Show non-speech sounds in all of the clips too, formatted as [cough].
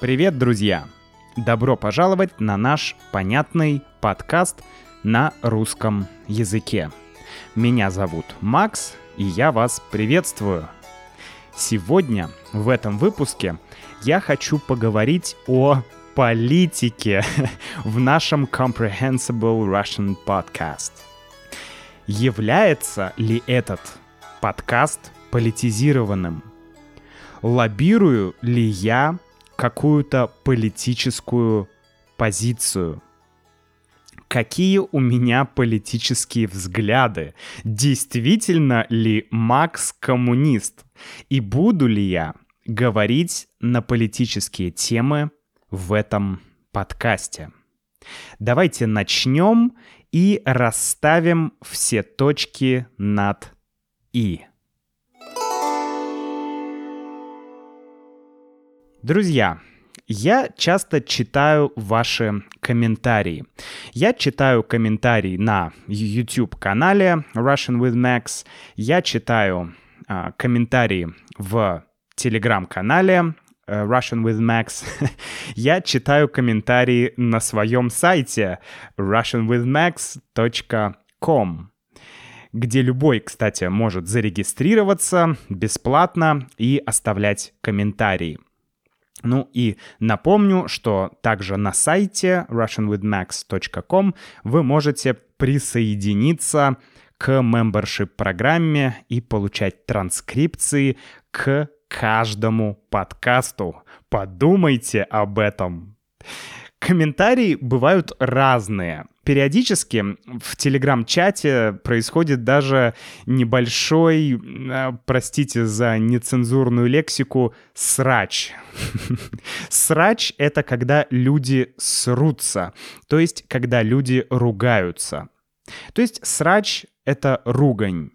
Привет, друзья! Добро пожаловать на наш понятный подкаст на русском языке. Меня зовут Макс, и я вас приветствую. Сегодня в этом выпуске я хочу поговорить о политике [laughs] в нашем Comprehensible Russian Podcast. Является ли этот подкаст политизированным? Лоббирую ли я какую-то политическую позицию. Какие у меня политические взгляды? Действительно ли Макс коммунист? И буду ли я говорить на политические темы в этом подкасте? Давайте начнем и расставим все точки над «и». Друзья, я часто читаю ваши комментарии. Я читаю комментарии на YouTube-канале Russian with Max. Я читаю э, комментарии в Telegram-канале э, Russian with Max. [laughs] я читаю комментарии на своем сайте russianwithmax.com где любой, кстати, может зарегистрироваться бесплатно и оставлять комментарии. Ну и напомню, что также на сайте russianwithmax.com вы можете присоединиться к membership программе и получать транскрипции к каждому подкасту. Подумайте об этом. Комментарии бывают разные. Периодически в телеграм-чате происходит даже небольшой, э, простите за нецензурную лексику, срач. [laughs] Срач — это когда люди срутся, то есть когда люди ругаются. То есть срач — это ругань.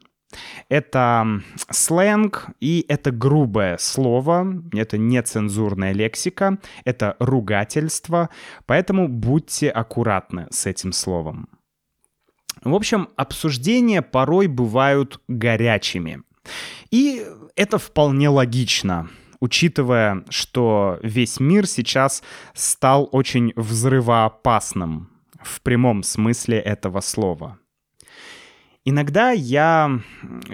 Это сленг, и это грубое слово, это нецензурная лексика, это ругательство, поэтому будьте аккуратны с этим словом. В общем, обсуждения порой бывают горячими. И это вполне логично, учитывая, что весь мир сейчас стал очень взрывоопасным в прямом смысле этого слова. Иногда я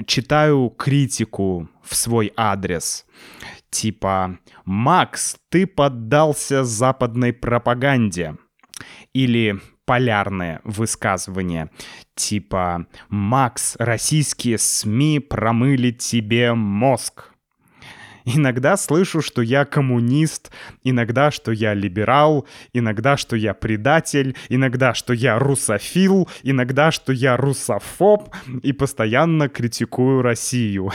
читаю критику в свой адрес. Типа «Макс, ты поддался западной пропаганде». Или полярное высказывание типа «Макс, российские СМИ промыли тебе мозг». Иногда слышу, что я коммунист, иногда, что я либерал, иногда, что я предатель, иногда, что я русофил, иногда, что я русофоб и постоянно критикую Россию.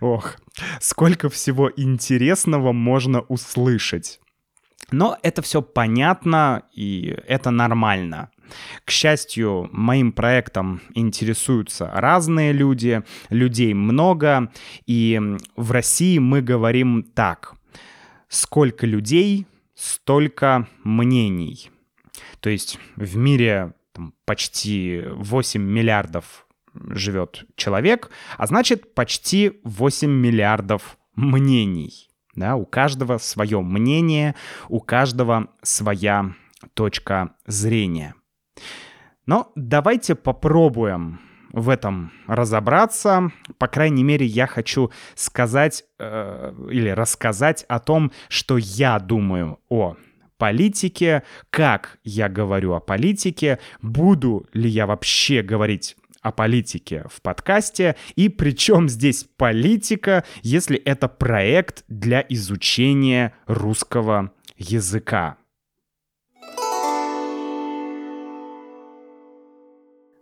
Ох, сколько всего интересного можно услышать. Но это все понятно и это нормально. К счастью, моим проектом интересуются разные люди, людей много, и в России мы говорим так. Сколько людей, столько мнений. То есть в мире там, почти 8 миллиардов живет человек, а значит почти 8 миллиардов мнений. Да, у каждого свое мнение, у каждого своя точка зрения. Но давайте попробуем в этом разобраться. По крайней мере, я хочу сказать э, или рассказать о том, что я думаю о политике, как я говорю о политике, буду ли я вообще говорить о политике в подкасте, и причем здесь политика, если это проект для изучения русского языка.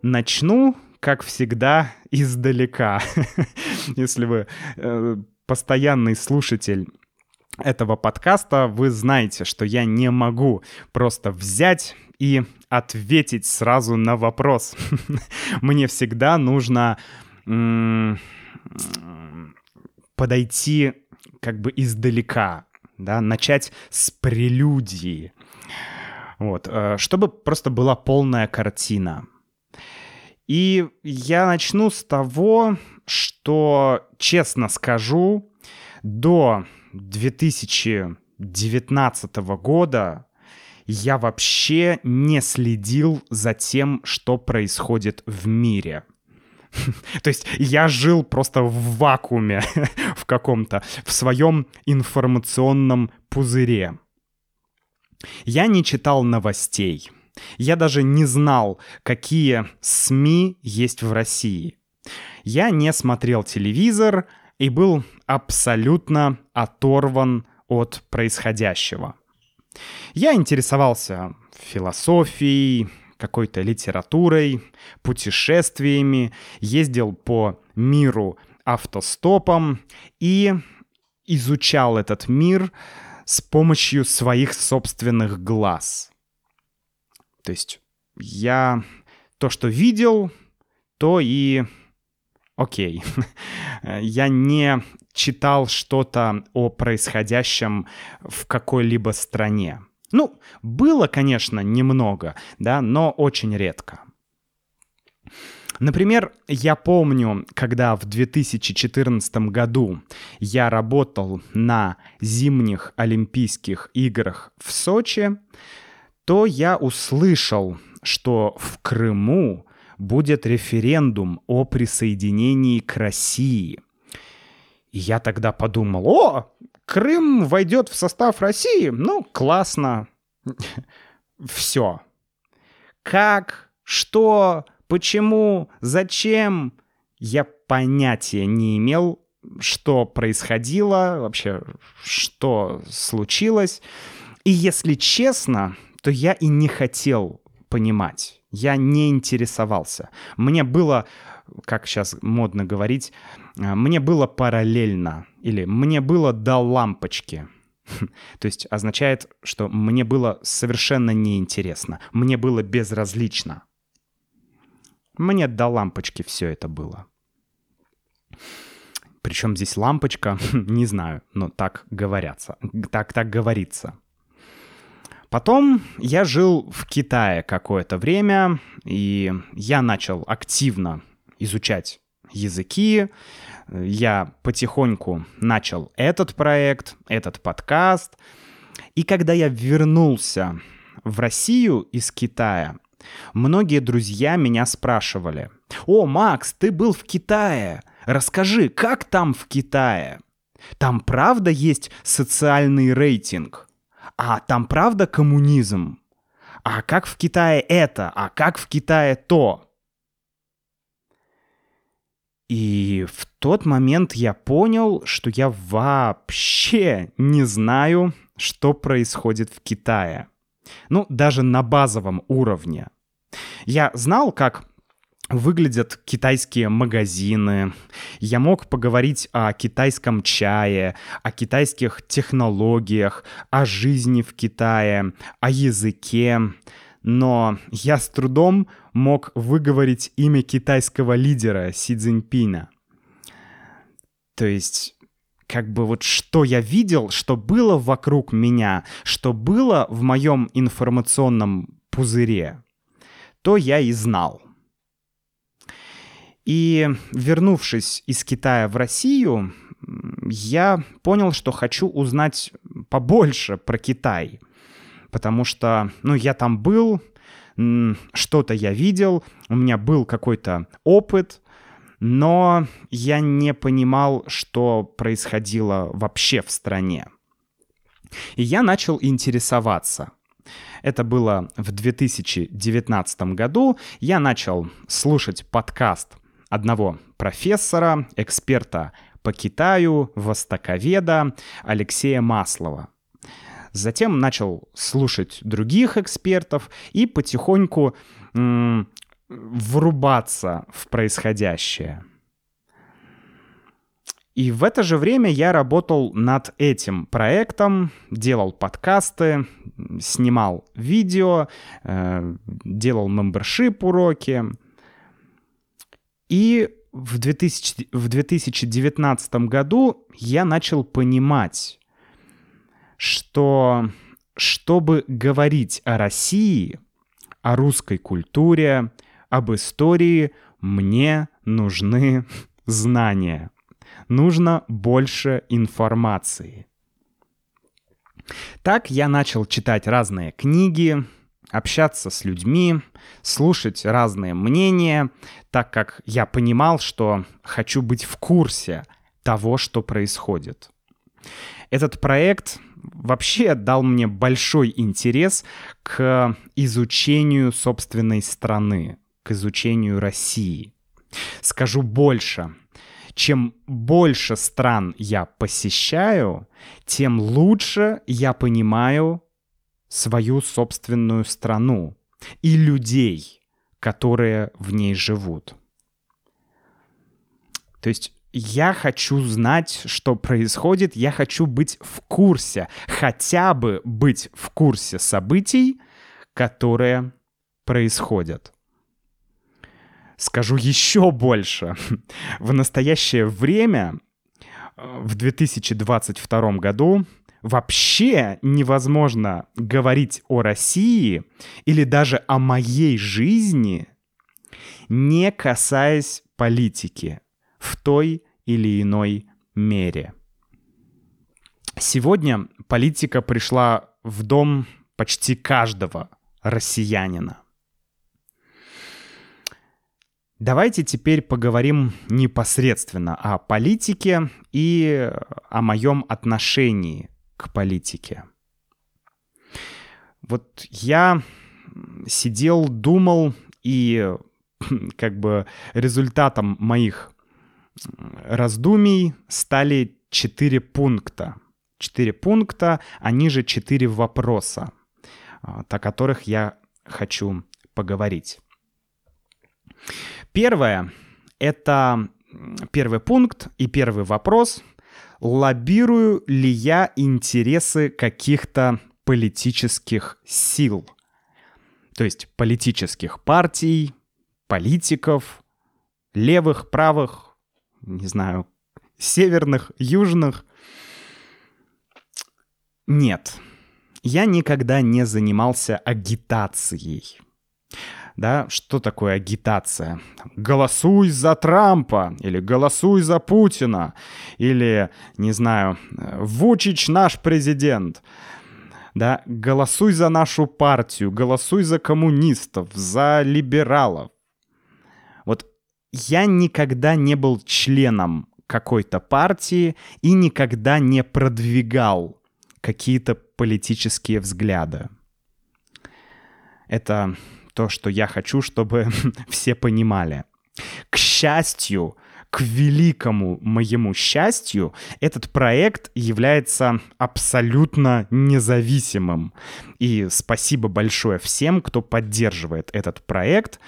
Начну, как всегда, издалека. [laughs] Если вы э, постоянный слушатель этого подкаста, вы знаете, что я не могу просто взять и ответить сразу на вопрос. [laughs] Мне всегда нужно подойти как бы издалека, да, начать с прелюдии. Вот, э, чтобы просто была полная картина. И я начну с того, что, честно скажу, до 2019 года я вообще не следил за тем, что происходит в мире. [laughs] То есть я жил просто в вакууме [laughs] в каком-то, в своем информационном пузыре. Я не читал новостей. Я даже не знал, какие СМИ есть в России. Я не смотрел телевизор и был абсолютно оторван от происходящего. Я интересовался философией, какой-то литературой, путешествиями, ездил по миру автостопом и изучал этот мир с помощью своих собственных глаз. То есть я то, что видел, то и окей. [laughs] я не читал что-то о происходящем в какой-либо стране. Ну, было, конечно, немного, да, но очень редко. Например, я помню, когда в 2014 году я работал на зимних Олимпийских играх в Сочи, то я услышал, что в Крыму будет референдум о присоединении к России. И я тогда подумал, о, Крым войдет в состав России? Ну, классно. [laughs] Все. Как? Что? Почему? Зачем? Я понятия не имел, что происходило, вообще, что случилось. И если честно, то я и не хотел понимать. Я не интересовался. Мне было, как сейчас модно говорить, а, мне было параллельно или мне было до лампочки. [laughs] То есть означает, что мне было совершенно неинтересно, мне было безразлично. Мне до лампочки все это было. Причем здесь лампочка, [laughs] не знаю, но так говорятся, так так говорится. Потом я жил в Китае какое-то время, и я начал активно изучать языки. Я потихоньку начал этот проект, этот подкаст. И когда я вернулся в Россию из Китая, многие друзья меня спрашивали, «О, Макс, ты был в Китае, расскажи, как там в Китае? Там правда есть социальный рейтинг? А там правда коммунизм? А как в Китае это? А как в Китае то?» И в тот момент я понял, что я вообще не знаю, что происходит в Китае. Ну, даже на базовом уровне. Я знал, как выглядят китайские магазины. Я мог поговорить о китайском чае, о китайских технологиях, о жизни в Китае, о языке но я с трудом мог выговорить имя китайского лидера Си Цзиньпина. То есть, как бы вот что я видел, что было вокруг меня, что было в моем информационном пузыре, то я и знал. И вернувшись из Китая в Россию, я понял, что хочу узнать побольше про Китай — потому что, ну, я там был, что-то я видел, у меня был какой-то опыт, но я не понимал, что происходило вообще в стране. И я начал интересоваться. Это было в 2019 году. Я начал слушать подкаст одного профессора, эксперта по Китаю, востоковеда Алексея Маслова. Затем начал слушать других экспертов и потихоньку м- врубаться в происходящее. И в это же время я работал над этим проектом, делал подкасты, снимал видео, э, делал мембершип уроки. И в, 2000, в 2019 году я начал понимать, что чтобы говорить о России, о русской культуре, об истории, мне нужны [laughs] знания. Нужно больше информации. Так я начал читать разные книги, общаться с людьми, слушать разные мнения, так как я понимал, что хочу быть в курсе того, что происходит. Этот проект вообще дал мне большой интерес к изучению собственной страны, к изучению России. Скажу больше. Чем больше стран я посещаю, тем лучше я понимаю свою собственную страну и людей, которые в ней живут. То есть я хочу знать, что происходит, я хочу быть в курсе, хотя бы быть в курсе событий, которые происходят. Скажу еще больше. В настоящее время, в 2022 году, вообще невозможно говорить о России или даже о моей жизни, не касаясь политики в той или иной мере. Сегодня политика пришла в дом почти каждого россиянина. Давайте теперь поговорим непосредственно о политике и о моем отношении к политике. Вот я сидел, думал, и [laughs] как бы результатом моих раздумий стали четыре пункта. Четыре пункта, они же четыре вопроса, а, о которых я хочу поговорить. Первое — это первый пункт и первый вопрос — лоббирую ли я интересы каких-то политических сил, то есть политических партий, политиков, левых, правых, не знаю, северных, южных. Нет, я никогда не занимался агитацией да, что такое агитация? Голосуй за Трампа, или голосуй за Путина, или, не знаю, Вучич наш президент. Да, голосуй за нашу партию, голосуй за коммунистов, за либералов. Вот я никогда не был членом какой-то партии и никогда не продвигал какие-то политические взгляды. Это то, что я хочу, чтобы [laughs] все понимали. К счастью, к великому моему счастью, этот проект является абсолютно независимым. И спасибо большое всем, кто поддерживает этот проект,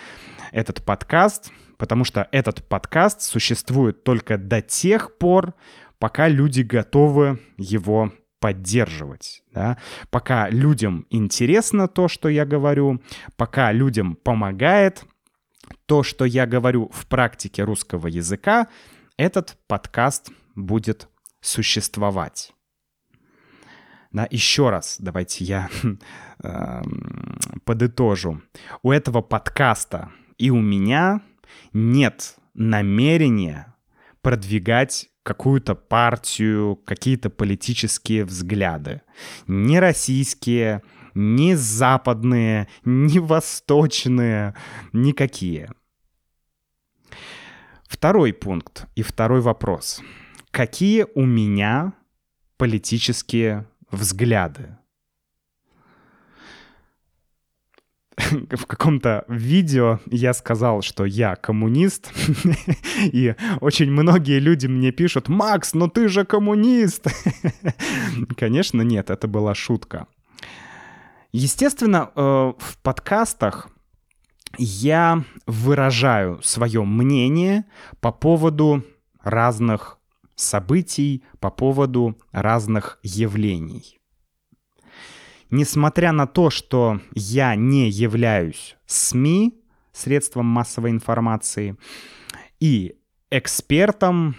этот подкаст, потому что этот подкаст существует только до тех пор, пока люди готовы его поддерживать. Да? Пока людям интересно то, что я говорю, пока людям помогает то, что я говорю в практике русского языка, этот подкаст будет существовать. Да, еще раз, давайте я [laughs] э, подытожу. У этого подкаста и у меня нет намерения продвигать какую-то партию, какие-то политические взгляды. Не российские, не западные, не восточные, никакие. Второй пункт и второй вопрос. Какие у меня политические взгляды? [laughs] в каком-то видео я сказал, что я коммунист, [laughs] и очень многие люди мне пишут, «Макс, ну ты же коммунист!» [laughs] Конечно, нет, это была шутка. Естественно, э, в подкастах я выражаю свое мнение по поводу разных событий, по поводу разных явлений несмотря на то, что я не являюсь СМИ, средством массовой информации, и экспертом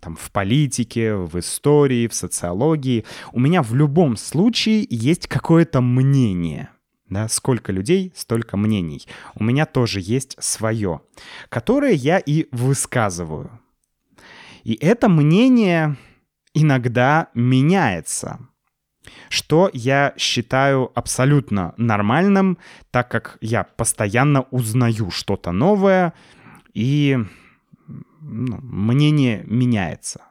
там, в политике, в истории, в социологии, у меня в любом случае есть какое-то мнение. Да, сколько людей, столько мнений. У меня тоже есть свое, которое я и высказываю. И это мнение иногда меняется. Что я считаю абсолютно нормальным, так как я постоянно узнаю что-то новое, и ну, мнение меняется.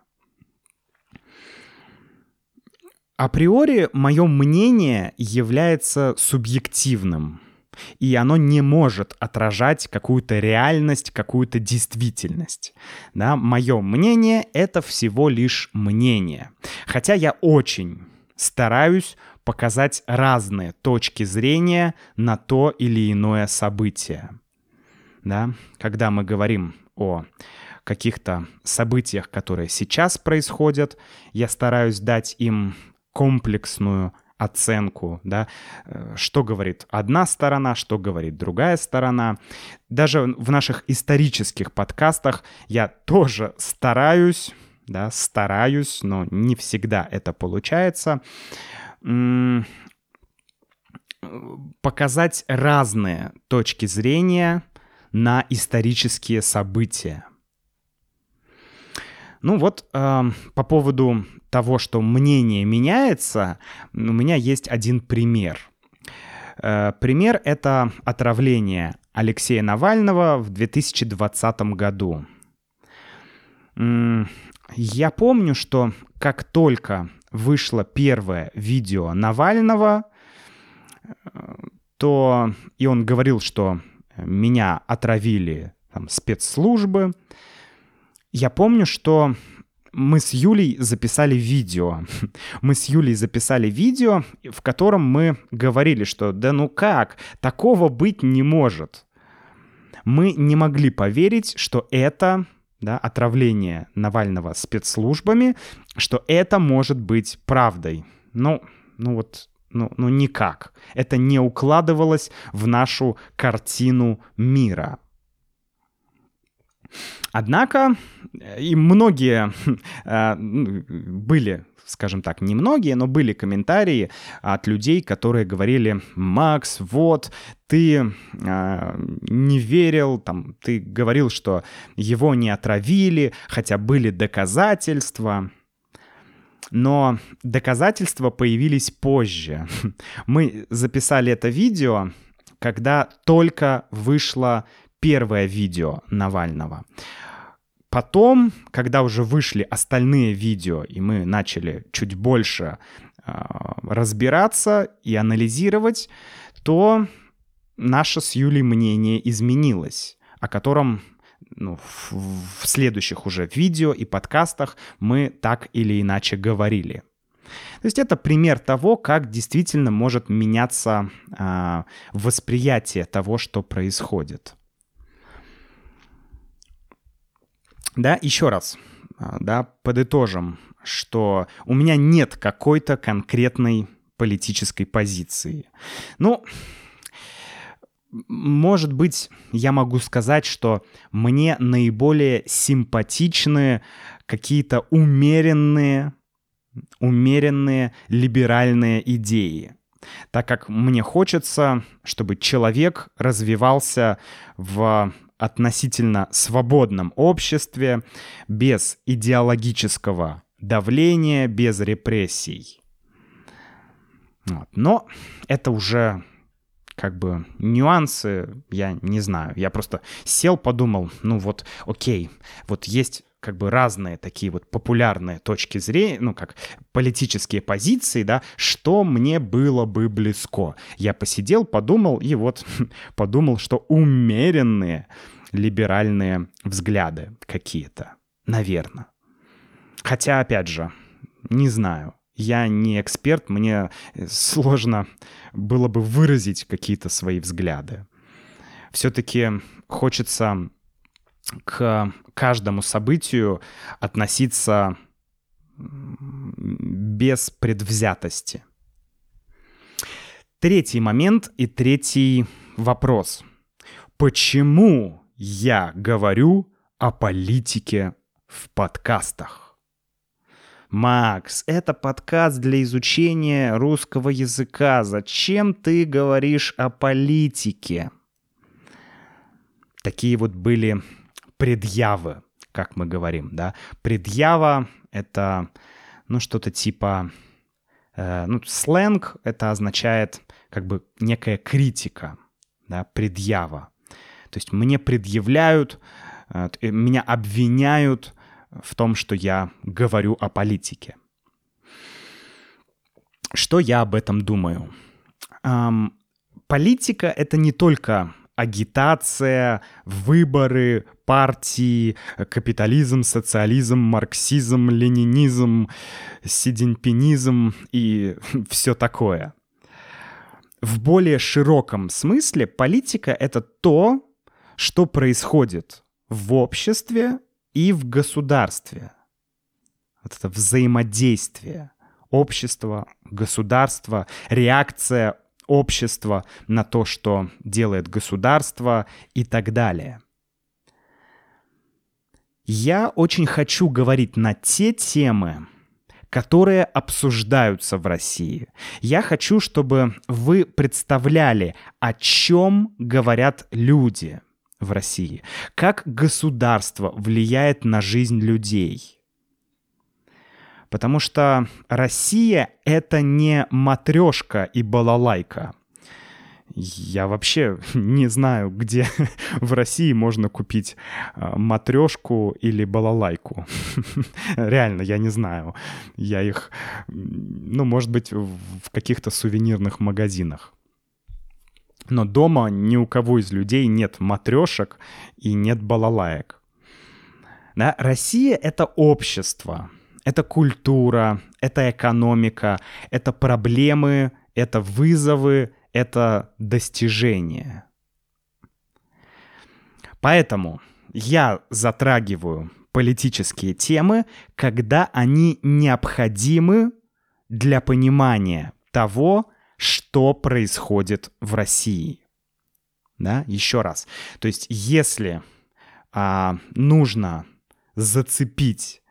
Априори мое мнение является субъективным, и оно не может отражать какую-то реальность, какую-то действительность. Да? Мое мнение — это всего лишь мнение. Хотя я очень стараюсь показать разные точки зрения на то или иное событие. Да? Когда мы говорим о каких-то событиях, которые сейчас происходят, я стараюсь дать им комплексную оценку, да, э, что говорит одна сторона, что говорит другая сторона. Даже в наших исторических подкастах я тоже стараюсь, да, стараюсь, но не всегда это получается, показать разные точки зрения на исторические события. Ну вот э, по поводу того, что мнение меняется, у меня есть один пример. Э, пример — это отравление Алексея Навального в 2020 году. Я помню, что как только вышло первое видео Навального, э, то и он говорил, что меня отравили там, спецслужбы, я помню, что мы с Юлей записали видео. [laughs] Мы с Юлей записали видео, в котором мы говорили, что да ну как, такого быть не может. Мы не могли поверить, что это да, отравление Навального спецслужбами, что это может быть правдой. Ну, ну вот, ну, ну никак. Это не укладывалось в нашу картину мира. Однако и многие [laughs] э, были скажем так, не многие, но были комментарии от людей, которые говорили, Макс, вот, ты э, не верил, там, ты говорил, что его не отравили, хотя были доказательства. Но доказательства появились позже. [laughs] Мы записали это видео, когда только вышло первое видео Навального. Потом, когда уже вышли остальные видео, и мы начали чуть больше э, разбираться и анализировать, то наше с Юлей мнение изменилось, о котором ну, в, в следующих уже видео и подкастах мы так или иначе говорили. То есть это пример того, как действительно может меняться э, восприятие того, что происходит. Да, еще раз, а, да, подытожим, что у меня нет какой-то конкретной политической позиции. Ну, может быть, я могу сказать, что мне наиболее симпатичны какие-то умеренные, умеренные либеральные идеи. Так как мне хочется, чтобы человек развивался в относительно свободном обществе, без идеологического давления, без репрессий. Вот. Но это уже как бы нюансы, я не знаю. Я просто сел, подумал, ну вот, окей, вот есть как бы разные такие вот популярные точки зрения, ну как политические позиции, да, что мне было бы близко. Я посидел, подумал и вот [laughs] подумал, что умеренные либеральные взгляды какие-то, наверное. Хотя, опять же, не знаю. Я не эксперт, мне сложно было бы выразить какие-то свои взгляды. Все-таки хочется к каждому событию относиться без предвзятости. Третий момент и третий вопрос. Почему я говорю о политике в подкастах? Макс, это подкаст для изучения русского языка. Зачем ты говоришь о политике? Такие вот были предъявы, как мы говорим, да. Предъява — это, ну, что-то типа Э, ну, сленг — это означает как бы некая критика, да, предъява. То есть мне предъявляют, э, меня обвиняют в том, что я говорю о политике. Что я об этом думаю? Эм, политика — это не только агитация, выборы, партии, капитализм, социализм, марксизм, ленинизм, сидинпинизм и [laughs] все такое. В более широком смысле политика — это то, что происходит в обществе и в государстве. Вот это взаимодействие общества, государства, реакция общества на то, что делает государство и так далее. Я очень хочу говорить на те темы, которые обсуждаются в России. Я хочу, чтобы вы представляли, о чем говорят люди в России, как государство влияет на жизнь людей. Потому что Россия — это не матрешка и балалайка — я вообще [laughs] не знаю, где [laughs] в России можно купить а, матрешку или балалайку. [laughs] Реально, я не знаю. Я их, ну, может быть, в каких-то сувенирных магазинах. Но дома ни у кого из людей нет матрешек и нет балалаек. Да? Россия — это общество, это культура, это экономика, это проблемы, это вызовы, это достижение. Поэтому я затрагиваю политические темы, когда они необходимы для понимания того, что происходит в России. Да, еще раз. То есть, если а, нужно зацепить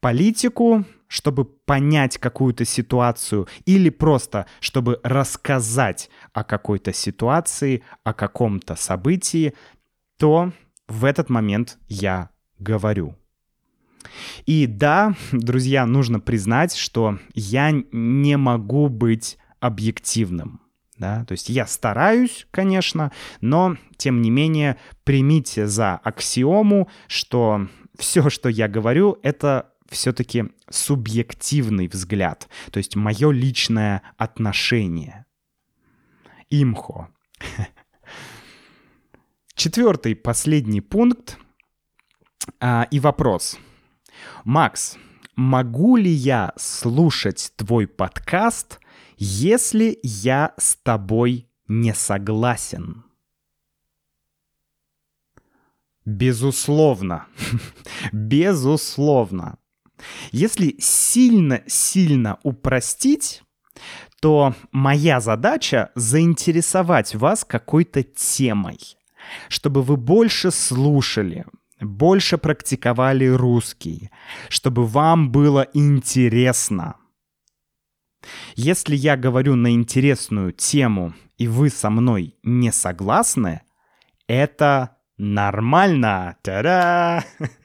политику, чтобы понять какую-то ситуацию или просто чтобы рассказать о какой-то ситуации, о каком-то событии, то в этот момент я говорю. И да, друзья, нужно признать, что я не могу быть объективным. Да? То есть я стараюсь, конечно, но тем не менее примите за аксиому, что все, что я говорю, это все-таки субъективный взгляд, то есть мое личное отношение. Имхо. Четвертый, последний пункт а, и вопрос. Макс, могу ли я слушать твой подкаст, если я с тобой не согласен? Безусловно. [laughs] Безусловно. Если сильно-сильно упростить, то моя задача заинтересовать вас какой-то темой, чтобы вы больше слушали, больше практиковали русский, чтобы вам было интересно. Если я говорю на интересную тему, и вы со мной не согласны, это нормально. Та-да! [laughs]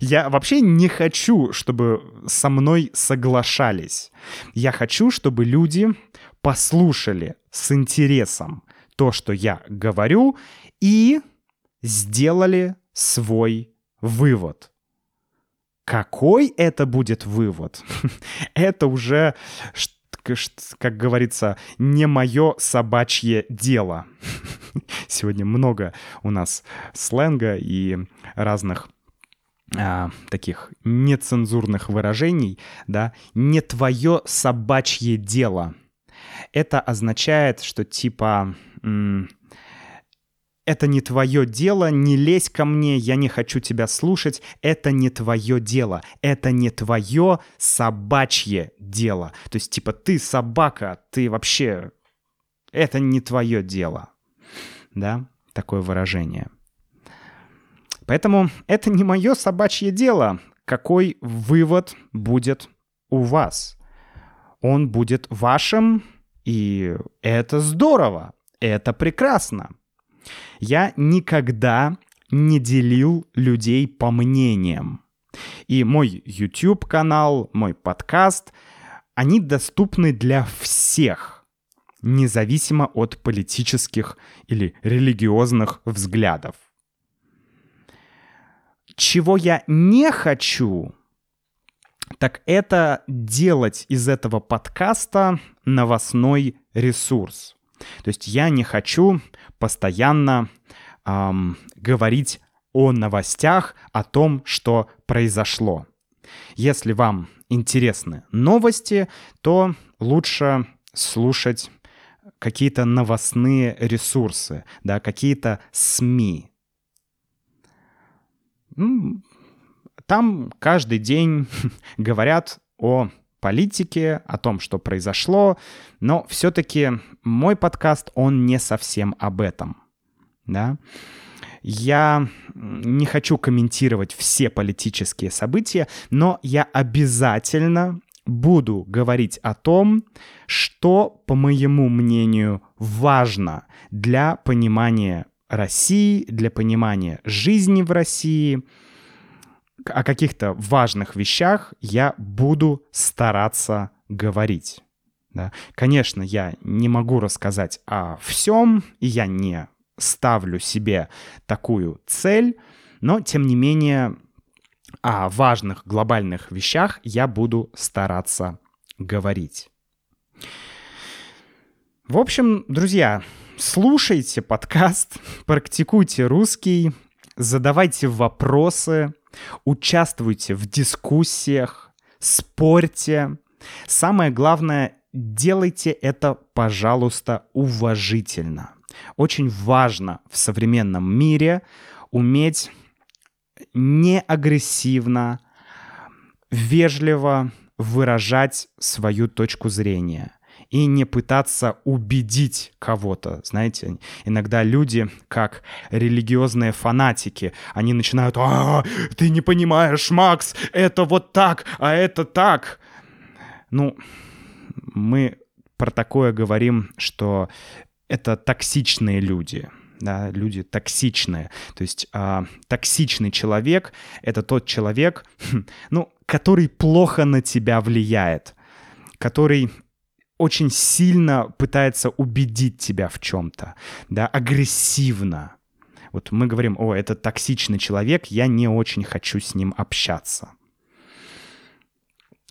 Я вообще не хочу, чтобы со мной соглашались. Я хочу, чтобы люди послушали с интересом то, что я говорю, и сделали свой вывод. Какой это будет вывод? [laughs] это уже, как говорится, не мое собачье дело. [laughs] Сегодня много у нас сленга и разных а, таких нецензурных выражений, да, не твое собачье дело. Это означает, что типа это не твое дело, не лезь ко мне, я не хочу тебя слушать, это не твое дело, это не твое собачье дело. То есть, типа, ты собака, ты вообще... Это не твое дело. Да, такое выражение. Поэтому это не мое собачье дело, какой вывод будет у вас. Он будет вашим, и это здорово, это прекрасно. Я никогда не делил людей по мнениям. И мой YouTube-канал, мой подкаст они доступны для всех, независимо от политических или религиозных взглядов. Чего я не хочу, так это делать из этого подкаста новостной ресурс. То есть я не хочу постоянно эм, говорить о новостях, о том, что произошло. Если вам интересны новости, то лучше слушать какие-то новостные ресурсы, да, какие-то СМИ. Там каждый день [laughs] говорят о политике, о том, что произошло, но все-таки мой подкаст, он не совсем об этом, да. Я не хочу комментировать все политические события, но я обязательно буду говорить о том, что, по моему мнению, важно для понимания России, для понимания жизни в России. О каких-то важных вещах я буду стараться говорить. Да. Конечно, я не могу рассказать о всем, и я не ставлю себе такую цель, но тем не менее о важных глобальных вещах я буду стараться говорить. В общем, друзья, слушайте подкаст, практикуйте русский, задавайте вопросы, участвуйте в дискуссиях, спорьте. Самое главное, делайте это, пожалуйста, уважительно. Очень важно в современном мире уметь не агрессивно, вежливо выражать свою точку зрения и не пытаться убедить кого-то. Знаете, иногда люди, как религиозные фанатики, они начинают «А, ты не понимаешь, Макс, это вот так, а это так». Ну, мы про такое говорим, что это токсичные люди. Да, люди токсичные. То есть э, токсичный человек — это тот человек, [laughs] ну, который плохо на тебя влияет, который очень сильно пытается убедить тебя в чем-то, да, агрессивно. Вот мы говорим, о, это токсичный человек, я не очень хочу с ним общаться.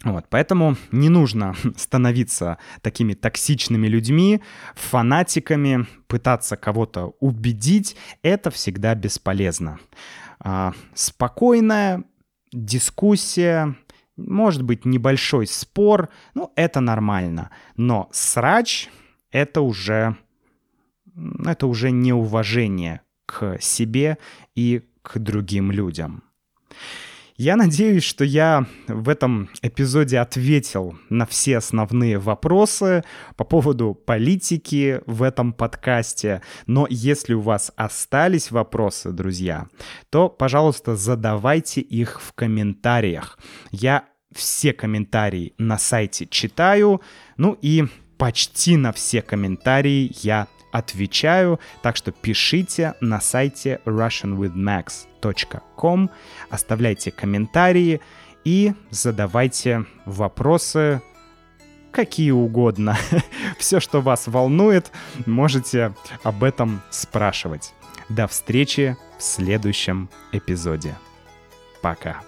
Вот, поэтому не нужно [laughs] становиться такими токсичными людьми, фанатиками, пытаться кого-то убедить. Это всегда бесполезно. А, спокойная дискуссия, может быть небольшой спор, ну это нормально. Но срач — это уже, это уже неуважение к себе и к другим людям. Я надеюсь, что я в этом эпизоде ответил на все основные вопросы по поводу политики в этом подкасте. Но если у вас остались вопросы, друзья, то, пожалуйста, задавайте их в комментариях. Я все комментарии на сайте читаю, ну и почти на все комментарии я отвечаю, так что пишите на сайте russianwithmax.com, оставляйте комментарии и задавайте вопросы какие угодно. [laughs] Все, что вас волнует, можете об этом спрашивать. До встречи в следующем эпизоде. Пока.